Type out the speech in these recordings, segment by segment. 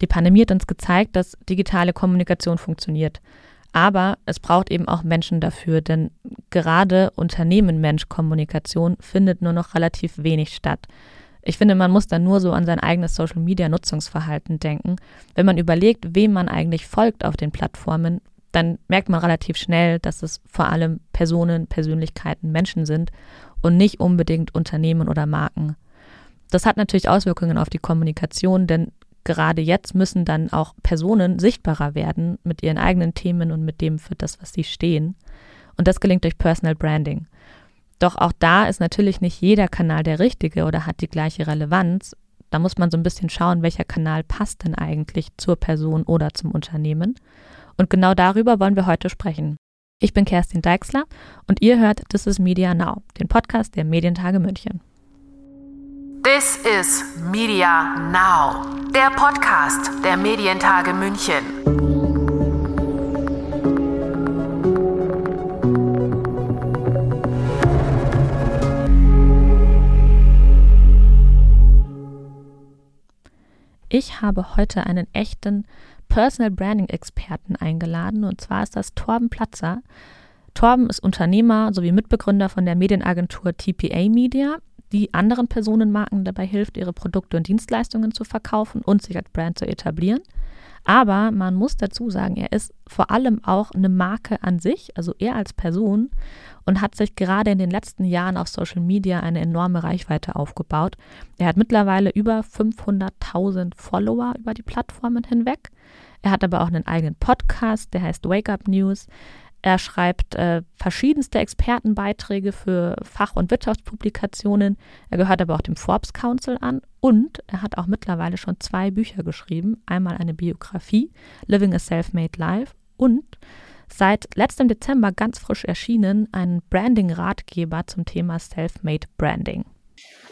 Die Pandemie hat uns gezeigt, dass digitale Kommunikation funktioniert. Aber es braucht eben auch Menschen dafür, denn gerade Unternehmen-Mensch-Kommunikation findet nur noch relativ wenig statt. Ich finde, man muss dann nur so an sein eigenes Social-Media-Nutzungsverhalten denken. Wenn man überlegt, wem man eigentlich folgt auf den Plattformen, dann merkt man relativ schnell, dass es vor allem Personen, Persönlichkeiten, Menschen sind und nicht unbedingt Unternehmen oder Marken. Das hat natürlich Auswirkungen auf die Kommunikation, denn gerade jetzt müssen dann auch Personen sichtbarer werden mit ihren eigenen Themen und mit dem für das, was sie stehen. Und das gelingt durch Personal Branding. Doch auch da ist natürlich nicht jeder Kanal der richtige oder hat die gleiche Relevanz. Da muss man so ein bisschen schauen, welcher Kanal passt denn eigentlich zur Person oder zum Unternehmen. Und genau darüber wollen wir heute sprechen. Ich bin Kerstin Deixler und ihr hört This is Media Now, den Podcast der Medientage München. This is Media Now, der Podcast der Medientage München. Ich habe heute einen echten Personal Branding Experten eingeladen und zwar ist das Torben Platzer. Torben ist Unternehmer sowie Mitbegründer von der Medienagentur TPA Media, die anderen Personenmarken dabei hilft, ihre Produkte und Dienstleistungen zu verkaufen und sich als Brand zu etablieren. Aber man muss dazu sagen, er ist vor allem auch eine Marke an sich, also er als Person, und hat sich gerade in den letzten Jahren auf Social Media eine enorme Reichweite aufgebaut. Er hat mittlerweile über 500.000 Follower über die Plattformen hinweg. Er hat aber auch einen eigenen Podcast, der heißt Wake Up News. Er schreibt äh, verschiedenste Expertenbeiträge für Fach- und Wirtschaftspublikationen. Er gehört aber auch dem Forbes Council an und er hat auch mittlerweile schon zwei Bücher geschrieben. Einmal eine Biografie, Living a Self-Made Life und seit letztem Dezember ganz frisch erschienen ein Branding-Ratgeber zum Thema Self-Made Branding.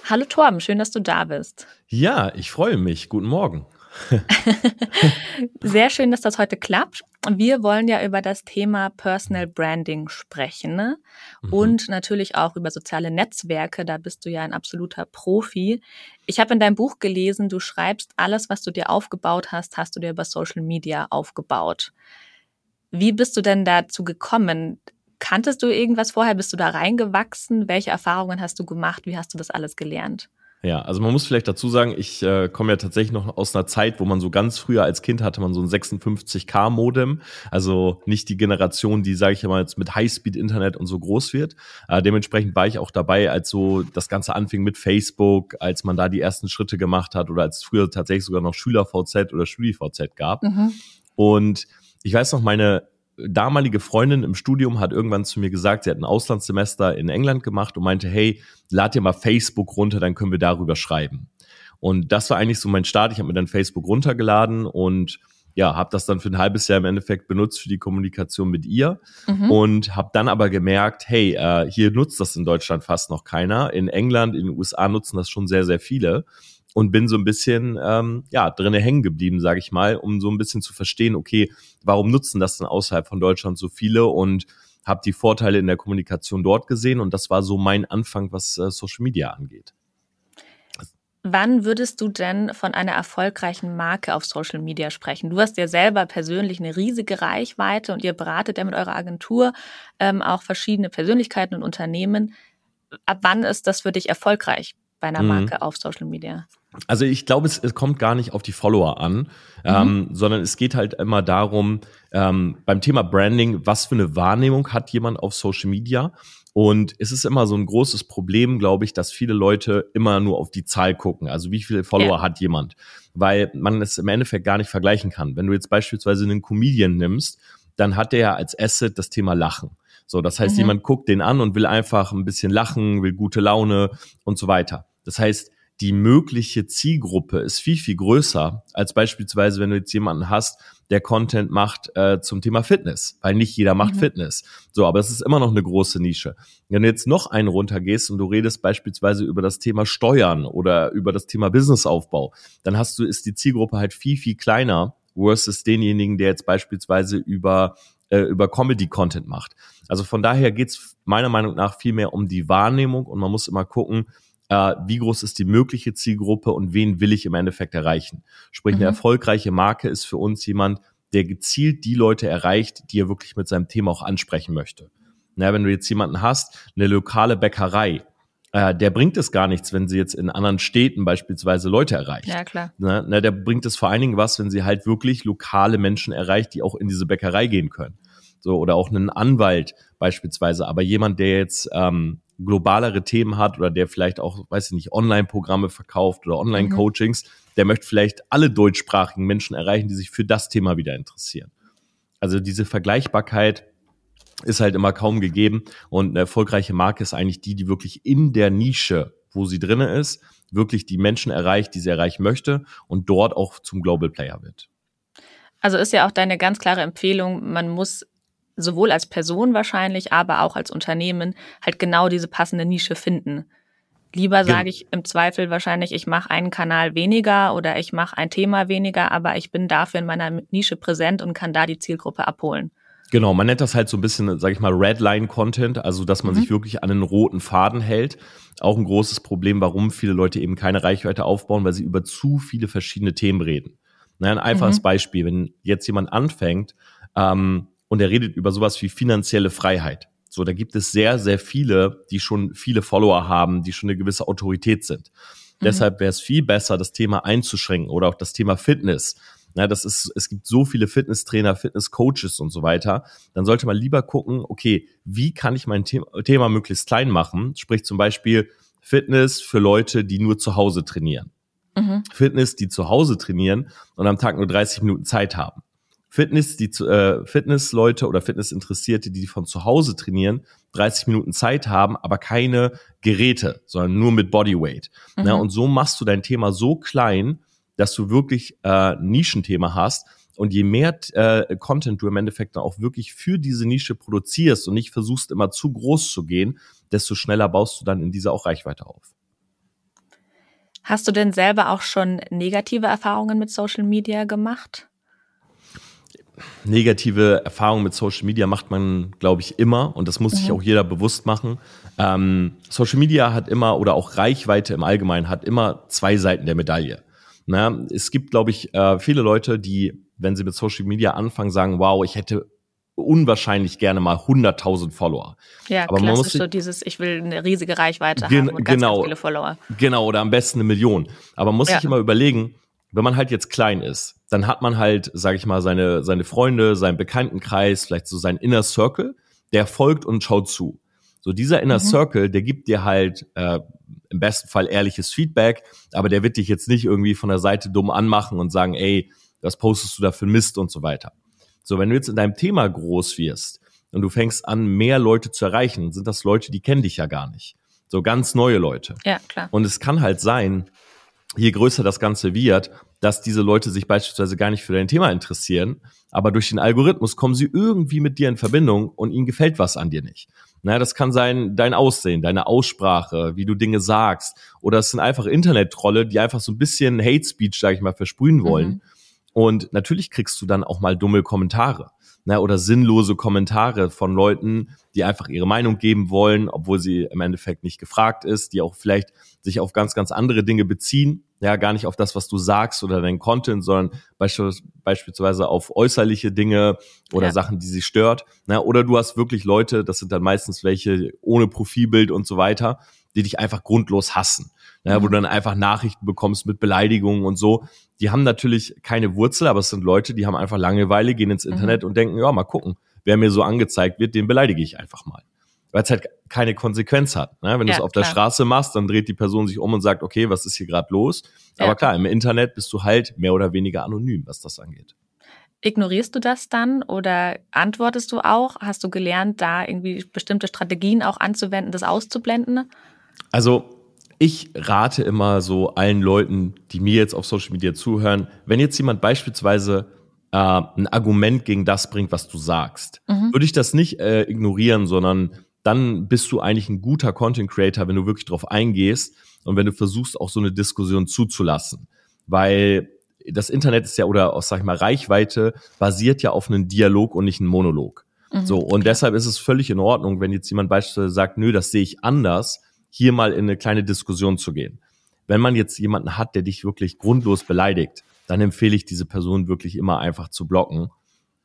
Hallo Torben, schön, dass du da bist. Ja, ich freue mich. Guten Morgen. Sehr schön, dass das heute klappt. Wir wollen ja über das Thema Personal Branding sprechen ne? mhm. und natürlich auch über soziale Netzwerke. Da bist du ja ein absoluter Profi. Ich habe in deinem Buch gelesen, du schreibst, alles, was du dir aufgebaut hast, hast du dir über Social Media aufgebaut. Wie bist du denn dazu gekommen? Kanntest du irgendwas vorher? Bist du da reingewachsen? Welche Erfahrungen hast du gemacht? Wie hast du das alles gelernt? Ja, also man muss vielleicht dazu sagen, ich äh, komme ja tatsächlich noch aus einer Zeit, wo man so ganz früher als Kind hatte man so ein 56k Modem, also nicht die Generation, die sage ich mal jetzt mit Highspeed Internet und so groß wird. Äh, dementsprechend war ich auch dabei, als so das Ganze anfing mit Facebook, als man da die ersten Schritte gemacht hat oder als es früher tatsächlich sogar noch Schüler VZ oder StudiVZ gab. Mhm. Und ich weiß noch, meine damalige Freundin im Studium hat irgendwann zu mir gesagt, sie hat ein Auslandssemester in England gemacht und meinte, hey, lad dir mal Facebook runter, dann können wir darüber schreiben. Und das war eigentlich so mein Start. Ich habe mir dann Facebook runtergeladen und ja, habe das dann für ein halbes Jahr im Endeffekt benutzt für die Kommunikation mit ihr mhm. und habe dann aber gemerkt, hey, äh, hier nutzt das in Deutschland fast noch keiner. In England, in den USA nutzen das schon sehr, sehr viele und bin so ein bisschen ähm, ja drinne hängen geblieben, sage ich mal, um so ein bisschen zu verstehen, okay, warum nutzen das denn außerhalb von Deutschland so viele und habe die Vorteile in der Kommunikation dort gesehen und das war so mein Anfang, was äh, Social Media angeht. Wann würdest du denn von einer erfolgreichen Marke auf Social Media sprechen? Du hast ja selber persönlich eine riesige Reichweite und ihr beratet ja mit eurer Agentur ähm, auch verschiedene Persönlichkeiten und Unternehmen. Ab wann ist das für dich erfolgreich bei einer mhm. Marke auf Social Media? Also ich glaube, es, es, kommt gar nicht auf die Follower an, mhm. ähm, sondern es geht halt immer darum, ähm, beim Thema Branding, was für eine Wahrnehmung hat jemand auf Social Media? Und es ist immer so ein großes Problem, glaube ich, dass viele Leute immer nur auf die Zahl gucken. Also wie viele Follower ja. hat jemand? Weil man es im Endeffekt gar nicht vergleichen kann. Wenn du jetzt beispielsweise einen Comedian nimmst, dann hat der ja als Asset das Thema Lachen. So, das heißt, mhm. jemand guckt den an und will einfach ein bisschen lachen, will gute Laune und so weiter. Das heißt, die mögliche Zielgruppe ist viel, viel größer als beispielsweise, wenn du jetzt jemanden hast, der Content macht äh, zum Thema Fitness, weil nicht jeder macht mhm. Fitness. So, aber es ist immer noch eine große Nische. Wenn du jetzt noch einen runtergehst und du redest beispielsweise über das Thema Steuern oder über das Thema Businessaufbau, dann hast du, ist die Zielgruppe halt viel, viel kleiner versus denjenigen, der jetzt beispielsweise über äh, über Comedy-Content macht. Also von daher geht's meiner Meinung nach viel mehr um die Wahrnehmung und man muss immer gucken, äh, wie groß ist die mögliche Zielgruppe und wen will ich im Endeffekt erreichen. Sprich, eine mhm. erfolgreiche Marke ist für uns jemand, der gezielt die Leute erreicht, die er wirklich mit seinem Thema auch ansprechen möchte. Na, wenn du jetzt jemanden hast, eine lokale Bäckerei, äh, der bringt es gar nichts, wenn sie jetzt in anderen Städten beispielsweise Leute erreicht. Ja, klar. Na, na, der bringt es vor allen Dingen was, wenn sie halt wirklich lokale Menschen erreicht, die auch in diese Bäckerei gehen können. So, oder auch einen Anwalt beispielsweise. Aber jemand, der jetzt ähm, globalere Themen hat oder der vielleicht auch, weiß ich nicht, Online-Programme verkauft oder Online-Coachings, mhm. der möchte vielleicht alle deutschsprachigen Menschen erreichen, die sich für das Thema wieder interessieren. Also diese Vergleichbarkeit ist halt immer kaum gegeben und eine erfolgreiche Marke ist eigentlich die, die wirklich in der Nische, wo sie drinne ist, wirklich die Menschen erreicht, die sie erreichen möchte und dort auch zum Global Player wird. Also ist ja auch deine ganz klare Empfehlung, man muss sowohl als Person wahrscheinlich, aber auch als Unternehmen halt genau diese passende Nische finden. Lieber sage ich im Zweifel wahrscheinlich, ich mache einen Kanal weniger oder ich mache ein Thema weniger, aber ich bin dafür in meiner Nische präsent und kann da die Zielgruppe abholen. Genau, man nennt das halt so ein bisschen, sage ich mal, Redline-Content, also dass man mhm. sich wirklich an einen roten Faden hält. Auch ein großes Problem, warum viele Leute eben keine Reichweite aufbauen, weil sie über zu viele verschiedene Themen reden. Na, ein einfaches mhm. Beispiel, wenn jetzt jemand anfängt, ähm, und er redet über sowas wie finanzielle Freiheit. So, da gibt es sehr, sehr viele, die schon viele Follower haben, die schon eine gewisse Autorität sind. Mhm. Deshalb wäre es viel besser, das Thema einzuschränken oder auch das Thema Fitness. Ja, das ist, es gibt so viele Fitnesstrainer, Fitnesscoaches und so weiter. Dann sollte man lieber gucken, okay, wie kann ich mein Thema, Thema möglichst klein machen? Sprich zum Beispiel Fitness für Leute, die nur zu Hause trainieren. Mhm. Fitness, die zu Hause trainieren und am Tag nur 30 Minuten Zeit haben. Fitness, die äh, Fitnessleute oder Fitnessinteressierte, die von zu Hause trainieren, 30 Minuten Zeit haben, aber keine Geräte, sondern nur mit Bodyweight. Mhm. Ja, und so machst du dein Thema so klein, dass du wirklich äh, Nischenthema hast. Und je mehr äh, Content du im Endeffekt dann auch wirklich für diese Nische produzierst und nicht versuchst immer zu groß zu gehen, desto schneller baust du dann in dieser auch Reichweite auf. Hast du denn selber auch schon negative Erfahrungen mit Social Media gemacht? Negative Erfahrungen mit Social Media macht man, glaube ich, immer und das muss mhm. sich auch jeder bewusst machen. Ähm, Social Media hat immer oder auch Reichweite im Allgemeinen hat immer zwei Seiten der Medaille. Na, es gibt, glaube ich, äh, viele Leute, die, wenn sie mit Social Media anfangen, sagen, wow, ich hätte unwahrscheinlich gerne mal 100.000 Follower. Ja, aber man muss so dieses, ich will eine riesige Reichweite haben und ganz, genau, ganz viele Follower. Genau, oder am besten eine Million. Aber man muss ja. sich immer überlegen, wenn man halt jetzt klein ist, dann hat man halt, sage ich mal, seine, seine Freunde, seinen Bekanntenkreis, vielleicht so sein Inner Circle, der folgt und schaut zu. So dieser Inner mhm. Circle, der gibt dir halt äh, im besten Fall ehrliches Feedback, aber der wird dich jetzt nicht irgendwie von der Seite dumm anmachen und sagen, ey, was postest du da für Mist und so weiter. So, wenn du jetzt in deinem Thema groß wirst und du fängst an, mehr Leute zu erreichen, sind das Leute, die kennen dich ja gar nicht. So ganz neue Leute. Ja, klar. Und es kann halt sein, je größer das Ganze wird, dass diese Leute sich beispielsweise gar nicht für dein Thema interessieren, aber durch den Algorithmus kommen sie irgendwie mit dir in Verbindung und ihnen gefällt was an dir nicht. Na, das kann sein dein Aussehen, deine Aussprache, wie du Dinge sagst, oder es sind einfach Internet-Trolle, die einfach so ein bisschen Hate Speech, sage ich mal, versprühen wollen. Mhm. Und natürlich kriegst du dann auch mal dumme Kommentare ne, oder sinnlose Kommentare von Leuten, die einfach ihre Meinung geben wollen, obwohl sie im Endeffekt nicht gefragt ist, die auch vielleicht sich auf ganz, ganz andere Dinge beziehen, ja, gar nicht auf das, was du sagst oder dein Content, sondern beispielsweise auf äußerliche Dinge oder ja. Sachen, die sie stört. Ne, oder du hast wirklich Leute, das sind dann meistens welche ohne Profilbild und so weiter, die dich einfach grundlos hassen. Ja, mhm. Wo du dann einfach Nachrichten bekommst mit Beleidigungen und so. Die haben natürlich keine Wurzel, aber es sind Leute, die haben einfach Langeweile, gehen ins mhm. Internet mhm. und denken, ja, mal gucken, wer mir so angezeigt wird, den beleidige ich einfach mal. Weil es halt keine Konsequenz hat. Ne? Wenn ja, du es auf klar. der Straße machst, dann dreht die Person sich um und sagt, okay, was ist hier gerade los? Ja. Aber klar, im Internet bist du halt mehr oder weniger anonym, was das angeht. Ignorierst du das dann oder antwortest du auch? Hast du gelernt, da irgendwie bestimmte Strategien auch anzuwenden, das auszublenden? Also ich rate immer so allen Leuten, die mir jetzt auf Social Media zuhören, wenn jetzt jemand beispielsweise äh, ein Argument gegen das bringt, was du sagst, mhm. würde ich das nicht äh, ignorieren, sondern dann bist du eigentlich ein guter Content Creator, wenn du wirklich drauf eingehst und wenn du versuchst, auch so eine Diskussion zuzulassen. Weil das Internet ist ja, oder auch, sag ich mal, Reichweite basiert ja auf einem Dialog und nicht einem Monolog. Mhm. So, und deshalb ist es völlig in Ordnung, wenn jetzt jemand beispielsweise sagt, nö, das sehe ich anders, hier mal in eine kleine Diskussion zu gehen. Wenn man jetzt jemanden hat, der dich wirklich grundlos beleidigt, dann empfehle ich diese Person wirklich immer einfach zu blocken,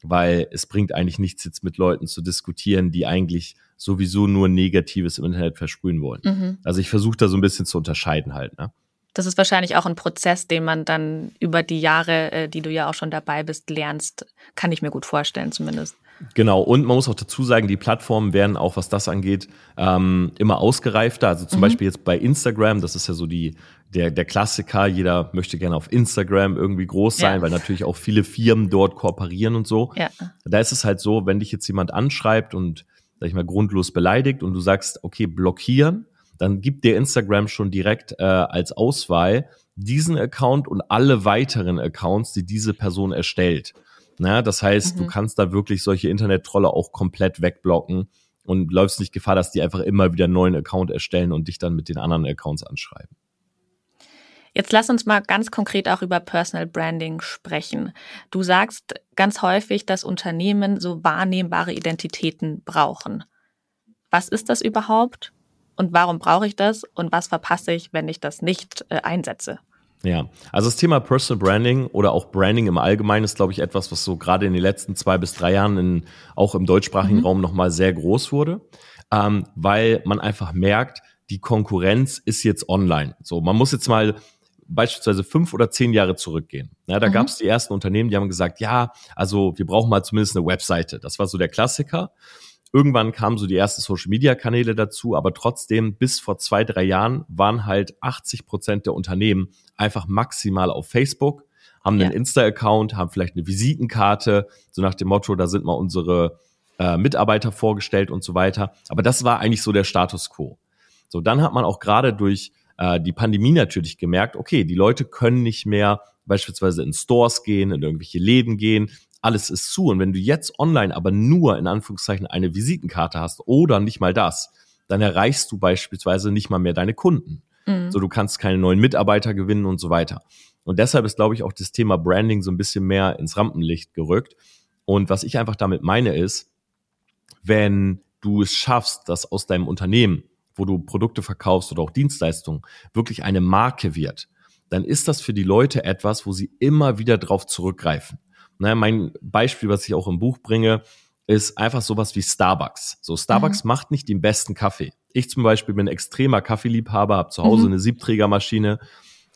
weil es bringt eigentlich nichts jetzt mit Leuten zu diskutieren, die eigentlich sowieso nur Negatives im Internet versprühen wollen. Mhm. Also ich versuche da so ein bisschen zu unterscheiden halt. Ne? Das ist wahrscheinlich auch ein Prozess, den man dann über die Jahre, äh, die du ja auch schon dabei bist, lernst. Kann ich mir gut vorstellen, zumindest. Genau, und man muss auch dazu sagen, die Plattformen werden auch, was das angeht, ähm, immer ausgereifter. Also zum mhm. Beispiel jetzt bei Instagram, das ist ja so die, der, der Klassiker, jeder möchte gerne auf Instagram irgendwie groß sein, ja. weil natürlich auch viele Firmen dort kooperieren und so. Ja. Da ist es halt so, wenn dich jetzt jemand anschreibt und, sag ich mal, grundlos beleidigt und du sagst, okay, blockieren, dann gibt dir Instagram schon direkt äh, als Auswahl diesen Account und alle weiteren Accounts, die diese Person erstellt. Na, das heißt, mhm. du kannst da wirklich solche Internet-Trolle auch komplett wegblocken und läufst nicht Gefahr, dass die einfach immer wieder einen neuen Account erstellen und dich dann mit den anderen Accounts anschreiben. Jetzt lass uns mal ganz konkret auch über Personal Branding sprechen. Du sagst ganz häufig, dass Unternehmen so wahrnehmbare Identitäten brauchen. Was ist das überhaupt? Und warum brauche ich das? Und was verpasse ich, wenn ich das nicht äh, einsetze? Ja, also das Thema Personal Branding oder auch Branding im Allgemeinen ist, glaube ich, etwas, was so gerade in den letzten zwei bis drei Jahren in, auch im deutschsprachigen mhm. Raum nochmal sehr groß wurde, ähm, weil man einfach merkt, die Konkurrenz ist jetzt online. So, man muss jetzt mal beispielsweise fünf oder zehn Jahre zurückgehen. Ja, da mhm. gab es die ersten Unternehmen, die haben gesagt, ja, also wir brauchen mal zumindest eine Webseite. Das war so der Klassiker. Irgendwann kamen so die ersten Social-Media-Kanäle dazu, aber trotzdem bis vor zwei, drei Jahren waren halt 80 Prozent der Unternehmen einfach maximal auf Facebook, haben einen ja. Insta-Account, haben vielleicht eine Visitenkarte, so nach dem Motto, da sind mal unsere äh, Mitarbeiter vorgestellt und so weiter. Aber das war eigentlich so der Status quo. So, dann hat man auch gerade durch äh, die Pandemie natürlich gemerkt, okay, die Leute können nicht mehr beispielsweise in Stores gehen, in irgendwelche Läden gehen, alles ist zu. Und wenn du jetzt online aber nur in Anführungszeichen eine Visitenkarte hast oder nicht mal das, dann erreichst du beispielsweise nicht mal mehr deine Kunden. Mhm. So, du kannst keine neuen Mitarbeiter gewinnen und so weiter. Und deshalb ist, glaube ich, auch das Thema Branding so ein bisschen mehr ins Rampenlicht gerückt. Und was ich einfach damit meine ist, wenn du es schaffst, dass aus deinem Unternehmen, wo du Produkte verkaufst oder auch Dienstleistungen, wirklich eine Marke wird, dann ist das für die Leute etwas, wo sie immer wieder drauf zurückgreifen. Ne, mein Beispiel, was ich auch im Buch bringe, ist einfach sowas wie Starbucks. So, Starbucks mhm. macht nicht den besten Kaffee. Ich zum Beispiel bin extremer Kaffeeliebhaber, habe zu Hause mhm. eine Siebträgermaschine.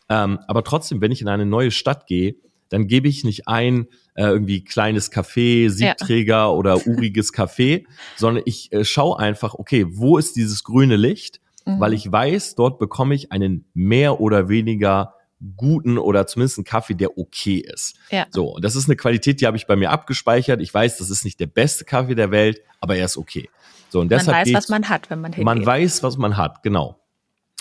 Ähm, aber trotzdem, wenn ich in eine neue Stadt gehe, dann gebe ich nicht ein äh, irgendwie kleines Café, Siebträger ja. oder uriges Café, sondern ich äh, schaue einfach, okay, wo ist dieses grüne Licht? Mhm. Weil ich weiß, dort bekomme ich einen mehr oder weniger guten oder zumindest einen Kaffee, der okay ist. Ja. So, und das ist eine Qualität, die habe ich bei mir abgespeichert. Ich weiß, das ist nicht der beste Kaffee der Welt, aber er ist okay. So, und deshalb man weiß, was man hat, wenn man hingeht. Man weiß, was man hat, genau.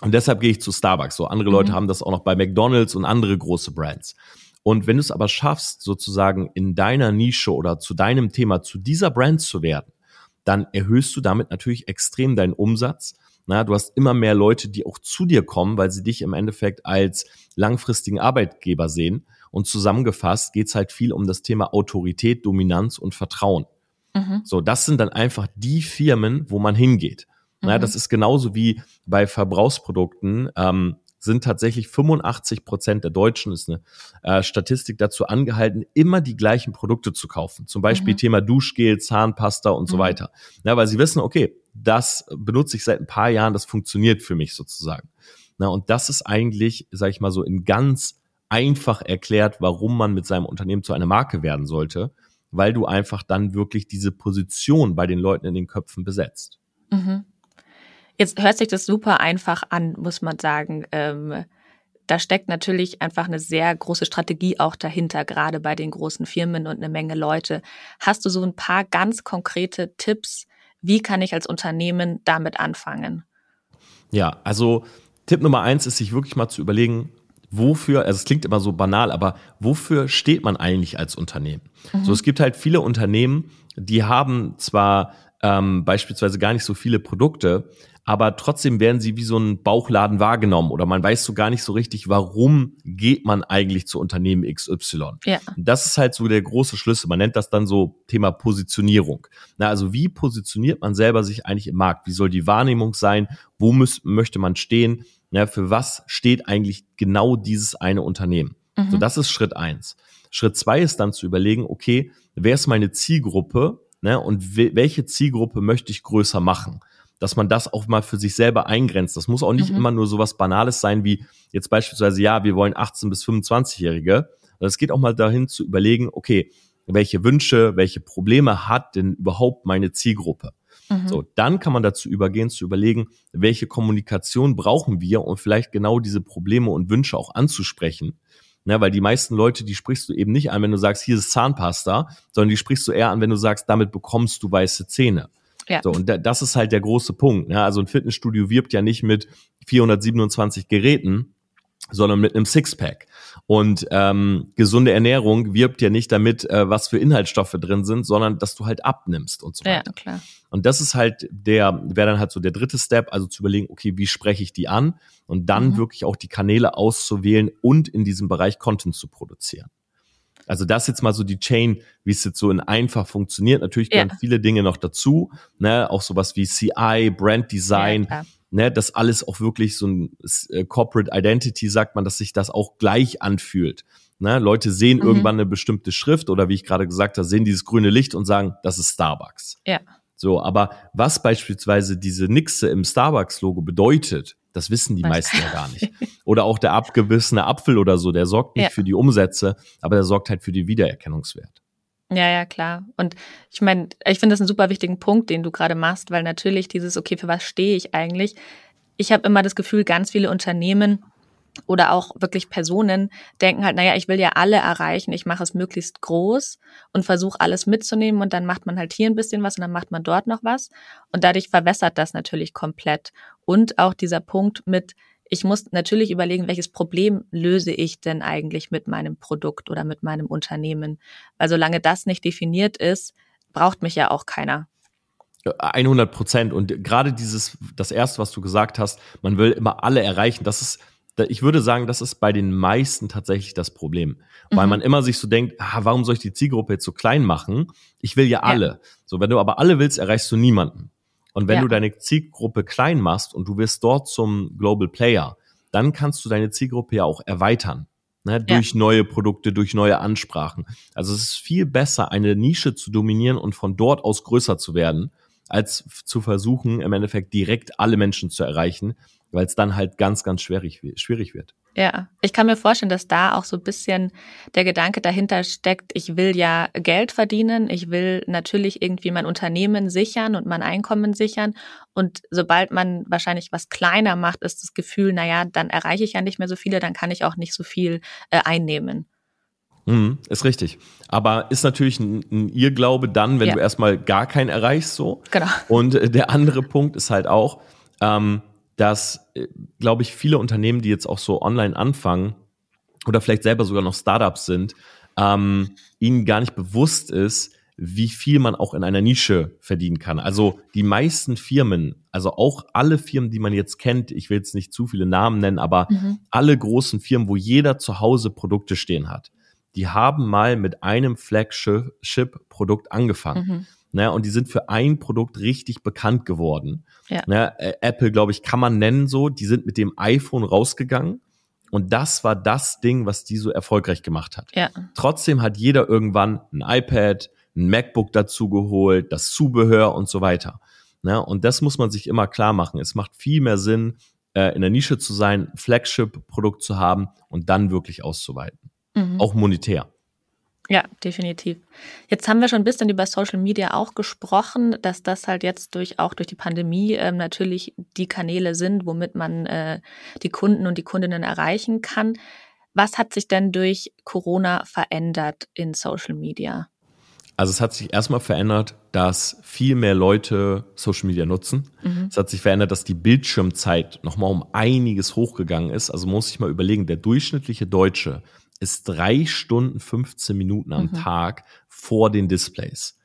Und deshalb gehe ich zu Starbucks. So, andere mhm. Leute haben das auch noch bei McDonald's und andere große Brands. Und wenn du es aber schaffst, sozusagen in deiner Nische oder zu deinem Thema, zu dieser Brand zu werden, dann erhöhst du damit natürlich extrem deinen Umsatz na, du hast immer mehr Leute, die auch zu dir kommen, weil sie dich im Endeffekt als langfristigen Arbeitgeber sehen. Und zusammengefasst geht's halt viel um das Thema Autorität, Dominanz und Vertrauen. Mhm. So, das sind dann einfach die Firmen, wo man hingeht. Mhm. Na, das ist genauso wie bei Verbrauchsprodukten. Ähm, sind tatsächlich 85 Prozent der Deutschen, ist eine äh, Statistik dazu angehalten, immer die gleichen Produkte zu kaufen. Zum Beispiel mhm. Thema Duschgel, Zahnpasta und so mhm. weiter. Ja, weil sie wissen, okay, das benutze ich seit ein paar Jahren, das funktioniert für mich sozusagen. Na, und das ist eigentlich, sage ich mal so, in ganz einfach erklärt, warum man mit seinem Unternehmen zu einer Marke werden sollte, weil du einfach dann wirklich diese Position bei den Leuten in den Köpfen besetzt. Mhm. Jetzt hört sich das super einfach an, muss man sagen. Ähm, da steckt natürlich einfach eine sehr große Strategie auch dahinter, gerade bei den großen Firmen und eine Menge Leute. Hast du so ein paar ganz konkrete Tipps, wie kann ich als Unternehmen damit anfangen? Ja, also Tipp Nummer eins ist, sich wirklich mal zu überlegen, wofür, also es klingt immer so banal, aber wofür steht man eigentlich als Unternehmen? Mhm. So, es gibt halt viele Unternehmen, die haben zwar ähm, beispielsweise gar nicht so viele Produkte, aber trotzdem werden sie wie so ein Bauchladen wahrgenommen oder man weiß so gar nicht so richtig, warum geht man eigentlich zu Unternehmen XY. Ja. Das ist halt so der große Schlüssel. Man nennt das dann so Thema Positionierung. Na, also wie positioniert man selber sich eigentlich im Markt? Wie soll die Wahrnehmung sein? Wo muss, möchte man stehen? Na, für was steht eigentlich genau dieses eine Unternehmen? Mhm. So, das ist Schritt eins. Schritt zwei ist dann zu überlegen, okay, wer ist meine Zielgruppe? Ne, und welche Zielgruppe möchte ich größer machen? Dass man das auch mal für sich selber eingrenzt. Das muss auch nicht mhm. immer nur so was Banales sein wie jetzt beispielsweise, ja, wir wollen 18 bis 25-Jährige. Es geht auch mal dahin zu überlegen, okay, welche Wünsche, welche Probleme hat denn überhaupt meine Zielgruppe? Mhm. So, dann kann man dazu übergehen, zu überlegen, welche Kommunikation brauchen wir, um vielleicht genau diese Probleme und Wünsche auch anzusprechen. Ja, weil die meisten Leute, die sprichst du eben nicht an, wenn du sagst, hier ist Zahnpasta, sondern die sprichst du eher an, wenn du sagst, damit bekommst du weiße Zähne. Ja. So, und das ist halt der große Punkt. Ne? Also ein Fitnessstudio wirbt ja nicht mit 427 Geräten, sondern mit einem Sixpack. Und ähm, gesunde Ernährung wirbt ja nicht damit, äh, was für Inhaltsstoffe drin sind, sondern dass du halt abnimmst und so weiter. Ja, klar. Und das ist halt der, wäre dann halt so der dritte Step, also zu überlegen, okay, wie spreche ich die an und dann mhm. wirklich auch die Kanäle auszuwählen und in diesem Bereich Content zu produzieren. Also das jetzt mal so die Chain, wie es jetzt so in einfach funktioniert. Natürlich gehören ja. viele Dinge noch dazu, ne, auch sowas wie CI, Brand Design, ja, ne, das alles auch wirklich so ein äh, Corporate Identity, sagt man, dass sich das auch gleich anfühlt. Ne, Leute sehen mhm. irgendwann eine bestimmte Schrift oder wie ich gerade gesagt habe, sehen dieses grüne Licht und sagen, das ist Starbucks. Ja. So, aber was beispielsweise diese Nixe im Starbucks-Logo bedeutet, das wissen die Was? meisten ja gar nicht. Oder auch der abgebissene Apfel oder so, der sorgt nicht ja. für die Umsätze, aber der sorgt halt für den Wiedererkennungswert. Ja, ja, klar. Und ich meine, ich finde das einen super wichtigen Punkt, den du gerade machst, weil natürlich dieses, okay, für was stehe ich eigentlich? Ich habe immer das Gefühl, ganz viele Unternehmen oder auch wirklich Personen denken halt, naja, ich will ja alle erreichen, ich mache es möglichst groß und versuche alles mitzunehmen und dann macht man halt hier ein bisschen was und dann macht man dort noch was und dadurch verwässert das natürlich komplett. Und auch dieser Punkt mit, ich muss natürlich überlegen, welches Problem löse ich denn eigentlich mit meinem Produkt oder mit meinem Unternehmen. Weil solange das nicht definiert ist, braucht mich ja auch keiner. 100 Prozent. Und gerade dieses, das erste, was du gesagt hast, man will immer alle erreichen, das ist, ich würde sagen, das ist bei den meisten tatsächlich das Problem. Weil mhm. man immer sich so denkt, ah, warum soll ich die Zielgruppe jetzt so klein machen? Ich will ja alle. Ja. So, wenn du aber alle willst, erreichst du niemanden. Und wenn ja. du deine Zielgruppe klein machst und du wirst dort zum Global Player, dann kannst du deine Zielgruppe ja auch erweitern. Ne, durch ja. neue Produkte, durch neue Ansprachen. Also es ist viel besser, eine Nische zu dominieren und von dort aus größer zu werden, als zu versuchen, im Endeffekt direkt alle Menschen zu erreichen, weil es dann halt ganz, ganz schwierig, schwierig wird. Ja, ich kann mir vorstellen, dass da auch so ein bisschen der Gedanke dahinter steckt, ich will ja Geld verdienen, ich will natürlich irgendwie mein Unternehmen sichern und mein Einkommen sichern. Und sobald man wahrscheinlich was kleiner macht, ist das Gefühl, naja, dann erreiche ich ja nicht mehr so viele, dann kann ich auch nicht so viel äh, einnehmen. Mhm, ist richtig. Aber ist natürlich ein, ein Irrglaube dann, wenn ja. du erstmal gar keinen erreichst, so. Genau. Und äh, der andere Punkt ist halt auch, ähm, dass, äh, glaube ich, viele Unternehmen, die jetzt auch so online anfangen oder vielleicht selber sogar noch Startups sind, ähm, ihnen gar nicht bewusst ist, wie viel man auch in einer Nische verdienen kann. Also die meisten Firmen, also auch alle Firmen, die man jetzt kennt, ich will jetzt nicht zu viele Namen nennen, aber mhm. alle großen Firmen, wo jeder zu Hause Produkte stehen hat, die haben mal mit einem Flagship-Produkt angefangen. Mhm. Ne, und die sind für ein Produkt richtig bekannt geworden. Ja. Ne, Apple, glaube ich, kann man nennen so. Die sind mit dem iPhone rausgegangen. Und das war das Ding, was die so erfolgreich gemacht hat. Ja. Trotzdem hat jeder irgendwann ein iPad, ein MacBook dazu geholt, das Zubehör und so weiter. Ne, und das muss man sich immer klar machen. Es macht viel mehr Sinn, äh, in der Nische zu sein, Flagship-Produkt zu haben und dann wirklich auszuweiten. Mhm. Auch monetär. Ja, definitiv. Jetzt haben wir schon ein bisschen über Social Media auch gesprochen, dass das halt jetzt durch auch durch die Pandemie ähm, natürlich die Kanäle sind, womit man äh, die Kunden und die Kundinnen erreichen kann. Was hat sich denn durch Corona verändert in Social Media? Also es hat sich erstmal verändert, dass viel mehr Leute Social Media nutzen. Mhm. Es hat sich verändert, dass die Bildschirmzeit nochmal um einiges hochgegangen ist. Also muss ich mal überlegen, der durchschnittliche Deutsche ist drei Stunden 15 Minuten am mhm. Tag vor den Displays.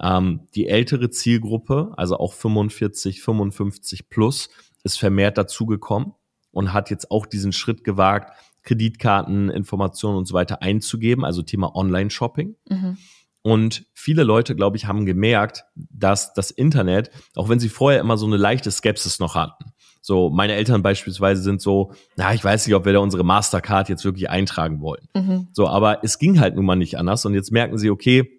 Ähm, die ältere Zielgruppe, also auch 45, 55 plus, ist vermehrt dazugekommen und hat jetzt auch diesen Schritt gewagt, Kreditkarten, Informationen und so weiter einzugeben, also Thema Online-Shopping. Mhm. Und viele Leute, glaube ich, haben gemerkt, dass das Internet, auch wenn sie vorher immer so eine leichte Skepsis noch hatten, so meine Eltern beispielsweise sind so, na, ich weiß nicht, ob wir da unsere Mastercard jetzt wirklich eintragen wollen. Mhm. So, aber es ging halt nun mal nicht anders. Und jetzt merken sie, okay,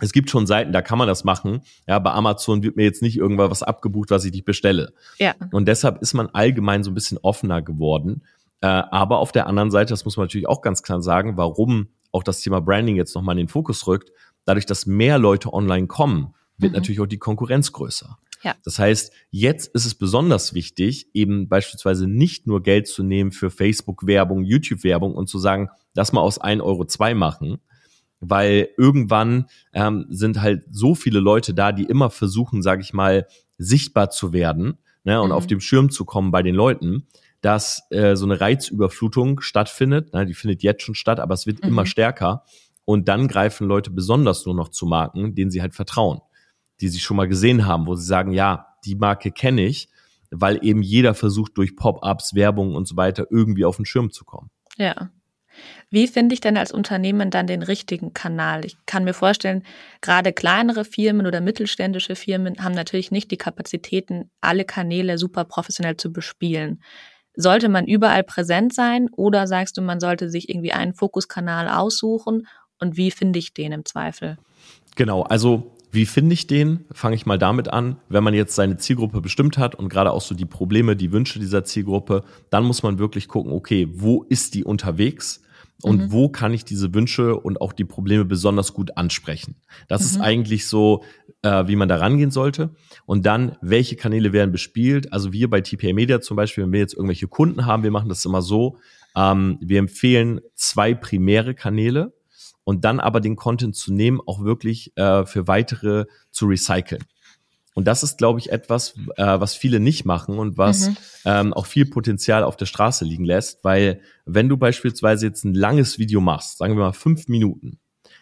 es gibt schon Seiten, da kann man das machen. Ja, bei Amazon wird mir jetzt nicht irgendwas was abgebucht, was ich nicht bestelle. Ja. Und deshalb ist man allgemein so ein bisschen offener geworden. Äh, aber auf der anderen Seite, das muss man natürlich auch ganz klar sagen, warum auch das Thema Branding jetzt nochmal in den Fokus rückt, dadurch, dass mehr Leute online kommen, wird mhm. natürlich auch die Konkurrenz größer. Ja. Das heißt, jetzt ist es besonders wichtig, eben beispielsweise nicht nur Geld zu nehmen für Facebook-Werbung, YouTube-Werbung und zu sagen, lass mal aus 1 Euro zwei machen, weil irgendwann ähm, sind halt so viele Leute da, die immer versuchen, sage ich mal, sichtbar zu werden ne, und mhm. auf dem Schirm zu kommen bei den Leuten, dass äh, so eine Reizüberflutung stattfindet. Ne, die findet jetzt schon statt, aber es wird mhm. immer stärker. Und dann greifen Leute besonders nur noch zu Marken, denen sie halt vertrauen, die sie schon mal gesehen haben, wo sie sagen, ja, die Marke kenne ich, weil eben jeder versucht, durch Pop-ups, Werbung und so weiter irgendwie auf den Schirm zu kommen. Ja. Wie finde ich denn als Unternehmen dann den richtigen Kanal? Ich kann mir vorstellen, gerade kleinere Firmen oder mittelständische Firmen haben natürlich nicht die Kapazitäten, alle Kanäle super professionell zu bespielen. Sollte man überall präsent sein oder sagst du, man sollte sich irgendwie einen Fokuskanal aussuchen und wie finde ich den im Zweifel? Genau, also wie finde ich den? Fange ich mal damit an. Wenn man jetzt seine Zielgruppe bestimmt hat und gerade auch so die Probleme, die Wünsche dieser Zielgruppe, dann muss man wirklich gucken, okay, wo ist die unterwegs? Und mhm. wo kann ich diese Wünsche und auch die Probleme besonders gut ansprechen? Das mhm. ist eigentlich so, äh, wie man da rangehen sollte. Und dann, welche Kanäle werden bespielt? Also wir bei TPA Media zum Beispiel, wenn wir jetzt irgendwelche Kunden haben, wir machen das immer so, ähm, wir empfehlen zwei primäre Kanäle und dann aber den Content zu nehmen, auch wirklich äh, für weitere zu recyceln. Und das ist, glaube ich, etwas, äh, was viele nicht machen und was mhm. ähm, auch viel Potenzial auf der Straße liegen lässt, weil wenn du beispielsweise jetzt ein langes Video machst, sagen wir mal fünf Minuten,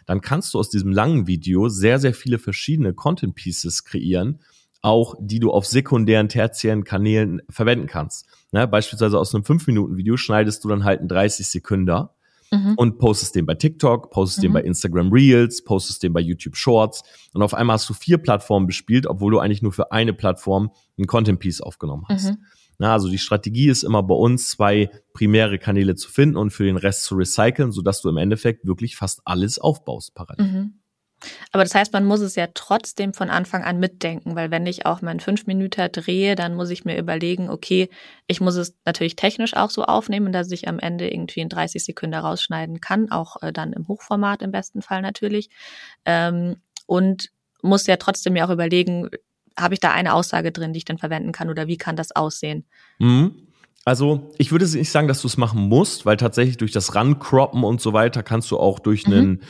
dann kannst du aus diesem langen Video sehr, sehr viele verschiedene Content Pieces kreieren, auch die du auf sekundären, tertiären Kanälen verwenden kannst. Ne? Beispielsweise aus einem fünf Minuten Video schneidest du dann halt einen 30 Sekünder mhm. und postest den bei TikTok, postest mhm. den bei Instagram Reels, postest den bei YouTube Shorts und auf einmal hast du vier Plattformen bespielt, obwohl du eigentlich nur für eine Plattform ein Content Piece aufgenommen hast. Mhm. Na, also die Strategie ist immer bei uns zwei primäre Kanäle zu finden und für den Rest zu recyceln, sodass du im Endeffekt wirklich fast alles aufbaust parallel. Aber das heißt, man muss es ja trotzdem von Anfang an mitdenken, weil wenn ich auch meinen fünf Minuten drehe, dann muss ich mir überlegen, okay, ich muss es natürlich technisch auch so aufnehmen, dass ich am Ende irgendwie in 30 Sekunden rausschneiden kann, auch äh, dann im Hochformat im besten Fall natürlich. Ähm, und muss ja trotzdem mir auch überlegen, habe ich da eine Aussage drin, die ich dann verwenden kann oder wie kann das aussehen? Mhm. Also ich würde nicht sagen, dass du es machen musst, weil tatsächlich durch das Rancroppen und so weiter kannst du auch durch mhm.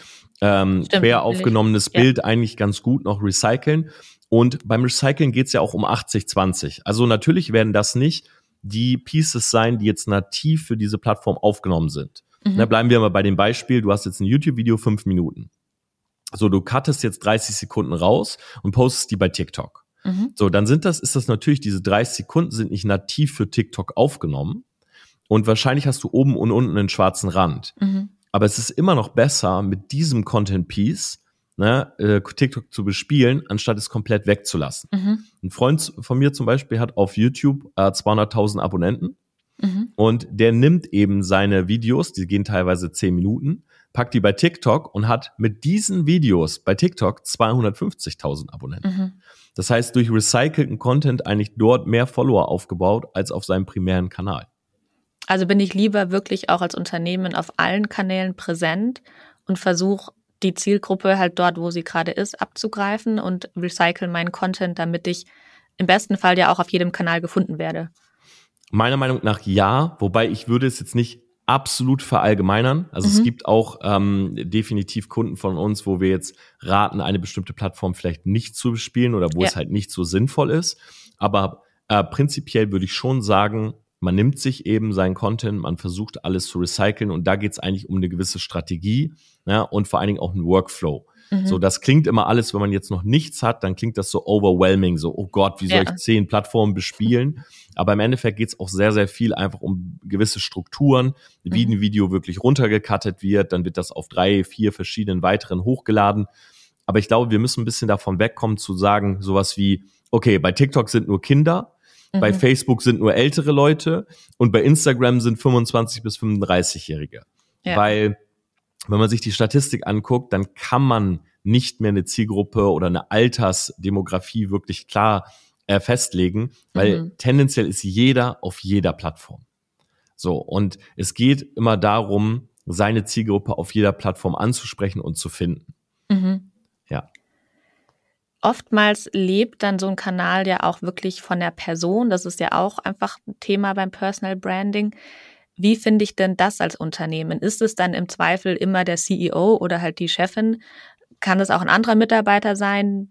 Ähm, Stimmt, quer aufgenommenes ja. Bild eigentlich ganz gut noch recyceln. Und beim Recyceln geht's ja auch um 80-20. Also natürlich werden das nicht die Pieces sein, die jetzt nativ für diese Plattform aufgenommen sind. Mhm. Da bleiben wir mal bei dem Beispiel, du hast jetzt ein YouTube-Video fünf Minuten. So, du cuttest jetzt 30 Sekunden raus und postest die bei TikTok. Mhm. So, dann sind das, ist das natürlich, diese 30 Sekunden sind nicht nativ für TikTok aufgenommen. Und wahrscheinlich hast du oben und unten einen schwarzen Rand. Mhm. Aber es ist immer noch besser, mit diesem Content Piece ne, äh, TikTok zu bespielen, anstatt es komplett wegzulassen. Mhm. Ein Freund von mir zum Beispiel hat auf YouTube äh, 200.000 Abonnenten mhm. und der nimmt eben seine Videos, die gehen teilweise 10 Minuten, packt die bei TikTok und hat mit diesen Videos bei TikTok 250.000 Abonnenten. Mhm. Das heißt, durch recycelten Content eigentlich dort mehr Follower aufgebaut als auf seinem primären Kanal. Also bin ich lieber wirklich auch als Unternehmen auf allen Kanälen präsent und versuche die Zielgruppe halt dort, wo sie gerade ist, abzugreifen und recycle meinen Content, damit ich im besten Fall ja auch auf jedem Kanal gefunden werde. Meiner Meinung nach ja, wobei ich würde es jetzt nicht absolut verallgemeinern. Also mhm. es gibt auch ähm, definitiv Kunden von uns, wo wir jetzt raten, eine bestimmte Plattform vielleicht nicht zu bespielen oder wo ja. es halt nicht so sinnvoll ist. Aber äh, prinzipiell würde ich schon sagen, man nimmt sich eben seinen Content, man versucht alles zu recyceln und da geht es eigentlich um eine gewisse Strategie ja, und vor allen Dingen auch einen Workflow. Mhm. So, das klingt immer alles, wenn man jetzt noch nichts hat, dann klingt das so overwhelming, so, oh Gott, wie soll ja. ich zehn Plattformen bespielen? Aber im Endeffekt geht es auch sehr, sehr viel einfach um gewisse Strukturen, wie mhm. ein Video wirklich runtergekattet wird, dann wird das auf drei, vier verschiedenen weiteren hochgeladen. Aber ich glaube, wir müssen ein bisschen davon wegkommen zu sagen, sowas wie, okay, bei TikTok sind nur Kinder, mhm. bei Facebook sind nur ältere Leute und bei Instagram sind 25 bis 35-Jährige. Ja. Weil, wenn man sich die Statistik anguckt, dann kann man nicht mehr eine Zielgruppe oder eine Altersdemografie wirklich klar äh, festlegen, weil mhm. tendenziell ist jeder auf jeder Plattform. So, und es geht immer darum, seine Zielgruppe auf jeder Plattform anzusprechen und zu finden. Mhm. Ja. Oftmals lebt dann so ein Kanal ja auch wirklich von der Person. Das ist ja auch einfach ein Thema beim Personal Branding. Wie finde ich denn das als Unternehmen? Ist es dann im Zweifel immer der CEO oder halt die Chefin? Kann es auch ein anderer Mitarbeiter sein?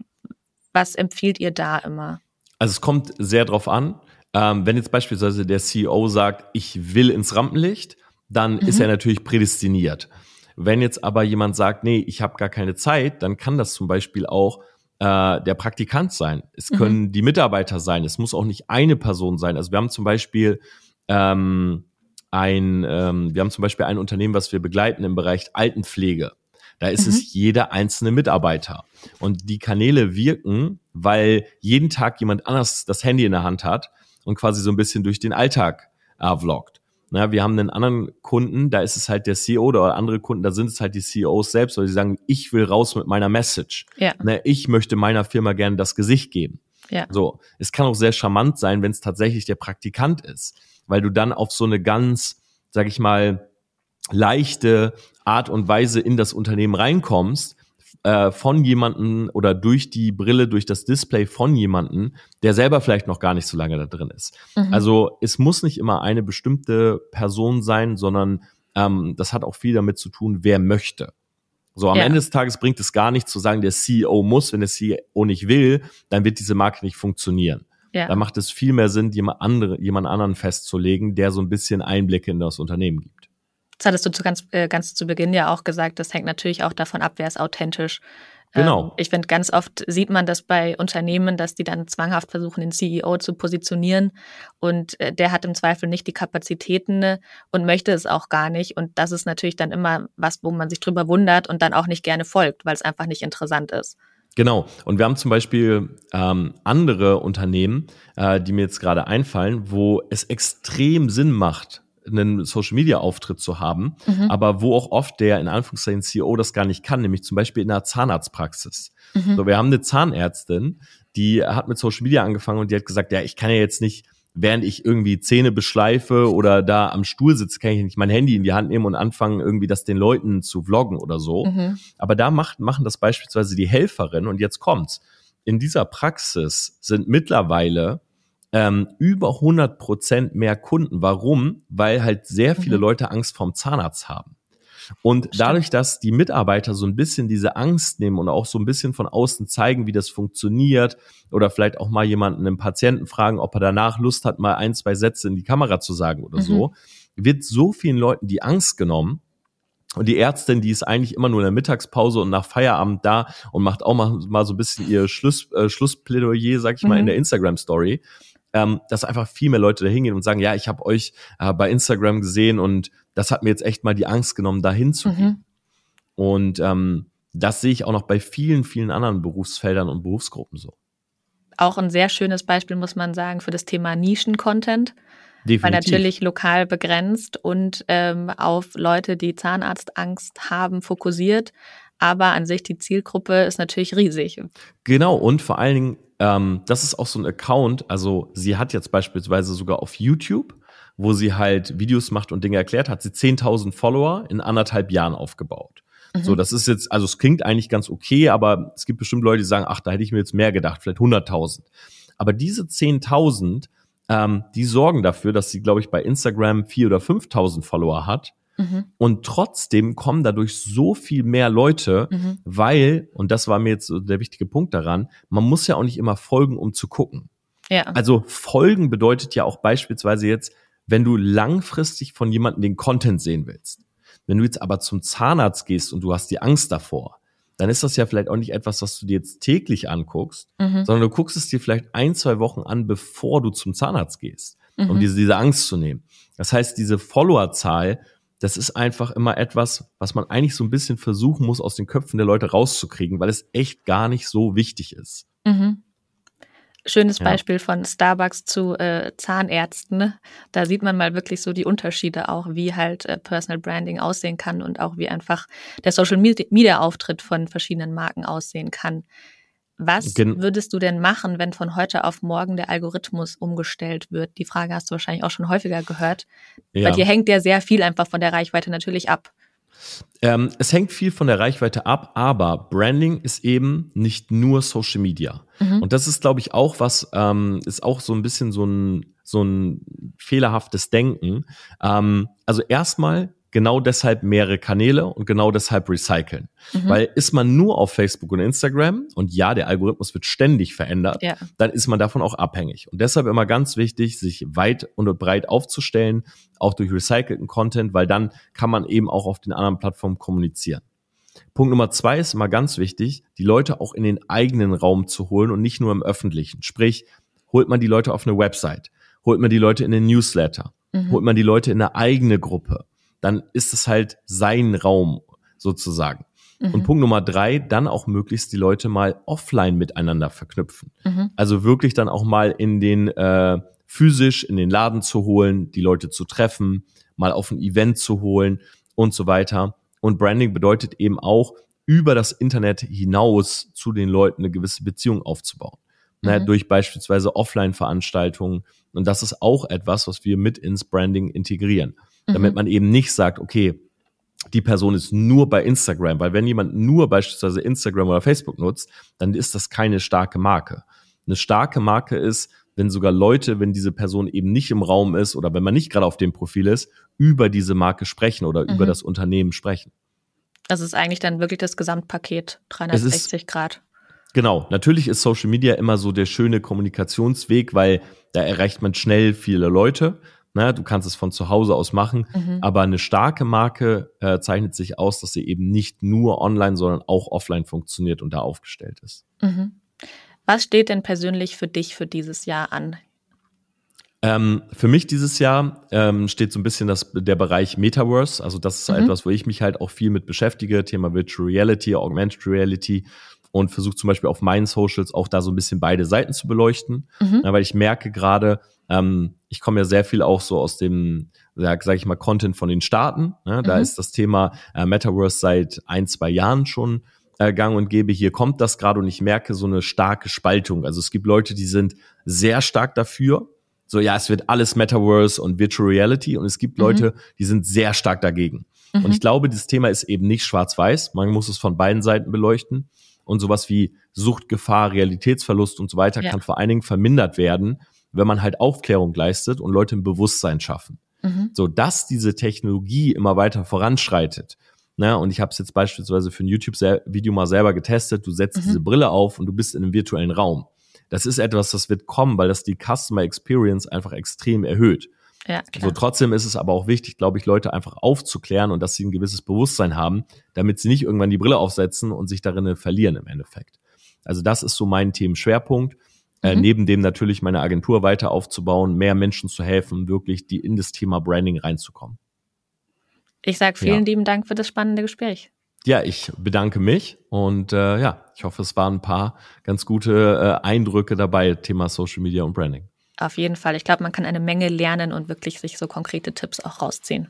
Was empfiehlt ihr da immer? Also es kommt sehr drauf an. Ähm, wenn jetzt beispielsweise der CEO sagt, ich will ins Rampenlicht, dann mhm. ist er natürlich prädestiniert. Wenn jetzt aber jemand sagt, nee, ich habe gar keine Zeit, dann kann das zum Beispiel auch äh, der Praktikant sein. Es mhm. können die Mitarbeiter sein. Es muss auch nicht eine Person sein. Also wir haben zum Beispiel ähm, ein, ähm, wir haben zum Beispiel ein Unternehmen, was wir begleiten im Bereich Altenpflege. Da ist mhm. es jeder einzelne Mitarbeiter. Und die Kanäle wirken, weil jeden Tag jemand anders das Handy in der Hand hat und quasi so ein bisschen durch den Alltag äh, vloggt. Na, wir haben einen anderen Kunden, da ist es halt der CEO oder andere Kunden, da sind es halt die CEOs selbst, weil sie sagen, ich will raus mit meiner Message. Ja. Na, ich möchte meiner Firma gerne das Gesicht geben. Ja. So, es kann auch sehr charmant sein, wenn es tatsächlich der Praktikant ist, weil du dann auf so eine ganz, sag ich mal, leichte Art und Weise in das Unternehmen reinkommst, äh, von jemanden oder durch die Brille, durch das Display von jemanden, der selber vielleicht noch gar nicht so lange da drin ist. Mhm. Also es muss nicht immer eine bestimmte Person sein, sondern ähm, das hat auch viel damit zu tun, wer möchte. So, am ja. Ende des Tages bringt es gar nichts zu sagen, der CEO muss, wenn der CEO nicht will, dann wird diese Marke nicht funktionieren. Ja. Da macht es viel mehr Sinn, jemand, andere, jemand anderen festzulegen, der so ein bisschen Einblicke in das Unternehmen gibt. Das hattest du zu ganz, äh, ganz zu Beginn ja auch gesagt, das hängt natürlich auch davon ab, wer ist authentisch. Genau. Ähm, ich finde, ganz oft sieht man das bei Unternehmen, dass die dann zwanghaft versuchen, den CEO zu positionieren und äh, der hat im Zweifel nicht die Kapazitäten ne, und möchte es auch gar nicht. Und das ist natürlich dann immer was, wo man sich drüber wundert und dann auch nicht gerne folgt, weil es einfach nicht interessant ist. Genau. Und wir haben zum Beispiel ähm, andere Unternehmen, äh, die mir jetzt gerade einfallen, wo es extrem Sinn macht, einen Social Media Auftritt zu haben, mhm. aber wo auch oft der in Anführungszeichen CEO das gar nicht kann, nämlich zum Beispiel in einer Zahnarztpraxis. Mhm. So, wir haben eine Zahnärztin, die hat mit Social Media angefangen und die hat gesagt, ja, ich kann ja jetzt nicht, während ich irgendwie Zähne beschleife oder da am Stuhl sitze, kann ich nicht mein Handy in die Hand nehmen und anfangen, irgendwie das den Leuten zu vloggen oder so. Mhm. Aber da macht, machen das beispielsweise die Helferin und jetzt kommt's. In dieser Praxis sind mittlerweile ähm, über 100 Prozent mehr Kunden. Warum? Weil halt sehr viele mhm. Leute Angst vorm Zahnarzt haben. Und Stimmt. dadurch, dass die Mitarbeiter so ein bisschen diese Angst nehmen und auch so ein bisschen von außen zeigen, wie das funktioniert oder vielleicht auch mal jemanden, einen Patienten fragen, ob er danach Lust hat, mal ein, zwei Sätze in die Kamera zu sagen oder mhm. so, wird so vielen Leuten die Angst genommen, und die Ärztin, die ist eigentlich immer nur in der Mittagspause und nach Feierabend da und macht auch mal, mal so ein bisschen ihr Schluss, äh, Schlussplädoyer, sag ich mhm. mal, in mhm. der Instagram-Story ähm, dass einfach viel mehr Leute da hingehen und sagen, ja, ich habe euch äh, bei Instagram gesehen und das hat mir jetzt echt mal die Angst genommen, da hinzugehen. Mhm. Und ähm, das sehe ich auch noch bei vielen, vielen anderen Berufsfeldern und Berufsgruppen so. Auch ein sehr schönes Beispiel, muss man sagen, für das Thema Nischen-Content. Definitiv. Weil natürlich lokal begrenzt und ähm, auf Leute, die Zahnarztangst haben, fokussiert. Aber an sich die Zielgruppe ist natürlich riesig. Genau, und vor allen Dingen ähm, das ist auch so ein Account, also sie hat jetzt beispielsweise sogar auf YouTube, wo sie halt Videos macht und Dinge erklärt, hat sie 10.000 Follower in anderthalb Jahren aufgebaut. Mhm. So, das ist jetzt, also es klingt eigentlich ganz okay, aber es gibt bestimmt Leute, die sagen, ach, da hätte ich mir jetzt mehr gedacht, vielleicht 100.000. Aber diese 10.000, ähm, die sorgen dafür, dass sie, glaube ich, bei Instagram 4.000 oder 5.000 Follower hat Mhm. Und trotzdem kommen dadurch so viel mehr Leute, mhm. weil, und das war mir jetzt der wichtige Punkt daran, man muss ja auch nicht immer folgen, um zu gucken. Ja. Also folgen bedeutet ja auch beispielsweise jetzt, wenn du langfristig von jemandem den Content sehen willst. Wenn du jetzt aber zum Zahnarzt gehst und du hast die Angst davor, dann ist das ja vielleicht auch nicht etwas, was du dir jetzt täglich anguckst, mhm. sondern du guckst es dir vielleicht ein, zwei Wochen an, bevor du zum Zahnarzt gehst, mhm. um diese, diese Angst zu nehmen. Das heißt, diese Followerzahl, das ist einfach immer etwas, was man eigentlich so ein bisschen versuchen muss, aus den Köpfen der Leute rauszukriegen, weil es echt gar nicht so wichtig ist. Mhm. Schönes ja. Beispiel von Starbucks zu äh, Zahnärzten. Ne? Da sieht man mal wirklich so die Unterschiede auch, wie halt äh, Personal Branding aussehen kann und auch wie einfach der Social Media Auftritt von verschiedenen Marken aussehen kann. Was Gen würdest du denn machen, wenn von heute auf morgen der Algorithmus umgestellt wird? Die Frage hast du wahrscheinlich auch schon häufiger gehört. Ja. Weil dir hängt ja sehr viel einfach von der Reichweite natürlich ab. Ähm, es hängt viel von der Reichweite ab, aber Branding ist eben nicht nur Social Media. Mhm. Und das ist, glaube ich, auch was, ähm, ist auch so ein bisschen so ein, so ein fehlerhaftes Denken. Ähm, also erstmal genau deshalb mehrere Kanäle und genau deshalb recyceln. Mhm. Weil ist man nur auf Facebook und Instagram und ja, der Algorithmus wird ständig verändert, ja. dann ist man davon auch abhängig. Und deshalb immer ganz wichtig, sich weit und breit aufzustellen, auch durch recycelten Content, weil dann kann man eben auch auf den anderen Plattformen kommunizieren. Punkt Nummer zwei ist immer ganz wichtig, die Leute auch in den eigenen Raum zu holen und nicht nur im öffentlichen. Sprich, holt man die Leute auf eine Website, holt man die Leute in den Newsletter, mhm. holt man die Leute in eine eigene Gruppe, dann ist es halt sein Raum sozusagen. Mhm. Und Punkt Nummer drei, dann auch möglichst die Leute mal offline miteinander verknüpfen. Mhm. Also wirklich dann auch mal in den äh, physisch in den Laden zu holen, die Leute zu treffen, mal auf ein Event zu holen und so weiter. Und Branding bedeutet eben auch, über das Internet hinaus zu den Leuten eine gewisse Beziehung aufzubauen. Ne, mhm. durch beispielsweise Offline-Veranstaltungen. Und das ist auch etwas, was wir mit ins Branding integrieren damit mhm. man eben nicht sagt, okay, die Person ist nur bei Instagram, weil wenn jemand nur beispielsweise Instagram oder Facebook nutzt, dann ist das keine starke Marke. Eine starke Marke ist, wenn sogar Leute, wenn diese Person eben nicht im Raum ist oder wenn man nicht gerade auf dem Profil ist, über diese Marke sprechen oder mhm. über das Unternehmen sprechen. Das ist eigentlich dann wirklich das Gesamtpaket 360 ist, Grad. Genau, natürlich ist Social Media immer so der schöne Kommunikationsweg, weil da erreicht man schnell viele Leute. Ne? Du kannst es von zu Hause aus machen, mhm. aber eine starke Marke äh, zeichnet sich aus, dass sie eben nicht nur online, sondern auch offline funktioniert und da aufgestellt ist. Mhm. Was steht denn persönlich für dich für dieses Jahr an? Ähm, für mich dieses Jahr ähm, steht so ein bisschen das, der Bereich Metaverse. Also das ist mhm. etwas, wo ich mich halt auch viel mit beschäftige. Thema Virtual Reality, Augmented Reality und versuche zum Beispiel auf meinen Socials auch da so ein bisschen beide Seiten zu beleuchten, mhm. ja, weil ich merke gerade, ähm, ich komme ja sehr viel auch so aus dem, sag, sag ich mal, Content von den Staaten. Ne? Da mhm. ist das Thema äh, Metaverse seit ein, zwei Jahren schon äh, gang und gäbe. Hier kommt das gerade und ich merke so eine starke Spaltung. Also es gibt Leute, die sind sehr stark dafür. So, ja, es wird alles Metaverse und Virtual Reality und es gibt mhm. Leute, die sind sehr stark dagegen. Und mhm. ich glaube, dieses Thema ist eben nicht schwarz-weiß. Man muss es von beiden Seiten beleuchten und sowas wie Suchtgefahr, Realitätsverlust und so weiter ja. kann vor allen Dingen vermindert werden, wenn man halt Aufklärung leistet und Leute ein Bewusstsein schaffen. Mhm. So dass diese Technologie immer weiter voranschreitet. Ne? Und ich habe es jetzt beispielsweise für ein YouTube-Video mal selber getestet. Du setzt mhm. diese Brille auf und du bist in einem virtuellen Raum. Das ist etwas, das wird kommen, weil das die Customer Experience einfach extrem erhöht. Ja, klar. So trotzdem ist es aber auch wichtig, glaube ich, Leute einfach aufzuklären und dass sie ein gewisses Bewusstsein haben, damit sie nicht irgendwann die Brille aufsetzen und sich darin verlieren im Endeffekt. Also das ist so mein Themenschwerpunkt. Äh, mhm. Äh, neben dem natürlich meine Agentur weiter aufzubauen, mehr Menschen zu helfen, wirklich die in das Thema Branding reinzukommen. Ich sage vielen ja. lieben Dank für das spannende Gespräch. Ja, ich bedanke mich und äh, ja, ich hoffe, es waren ein paar ganz gute äh, Eindrücke dabei, Thema Social Media und Branding. Auf jeden Fall. Ich glaube, man kann eine Menge lernen und wirklich sich so konkrete Tipps auch rausziehen.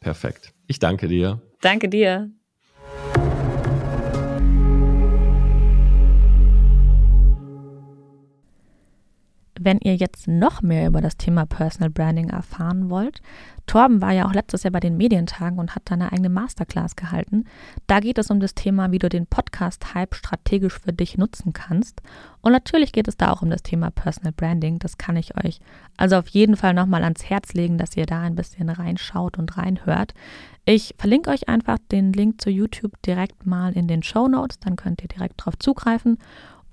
Perfekt. Ich danke dir. Danke dir. Wenn ihr jetzt noch mehr über das Thema Personal Branding erfahren wollt, Torben war ja auch letztes Jahr bei den Medientagen und hat da eine eigene Masterclass gehalten. Da geht es um das Thema, wie du den Podcast-Hype strategisch für dich nutzen kannst. Und natürlich geht es da auch um das Thema Personal Branding. Das kann ich euch also auf jeden Fall nochmal ans Herz legen, dass ihr da ein bisschen reinschaut und reinhört. Ich verlinke euch einfach den Link zu YouTube direkt mal in den Show Notes, dann könnt ihr direkt drauf zugreifen.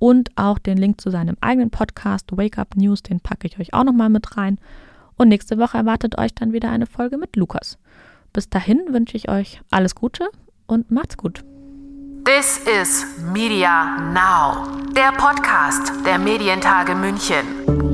Und auch den Link zu seinem eigenen Podcast Wake Up News, den packe ich euch auch nochmal mit rein. Und nächste Woche erwartet euch dann wieder eine Folge mit Lukas. Bis dahin wünsche ich euch alles Gute und macht's gut. This is Media Now, der Podcast der Medientage München.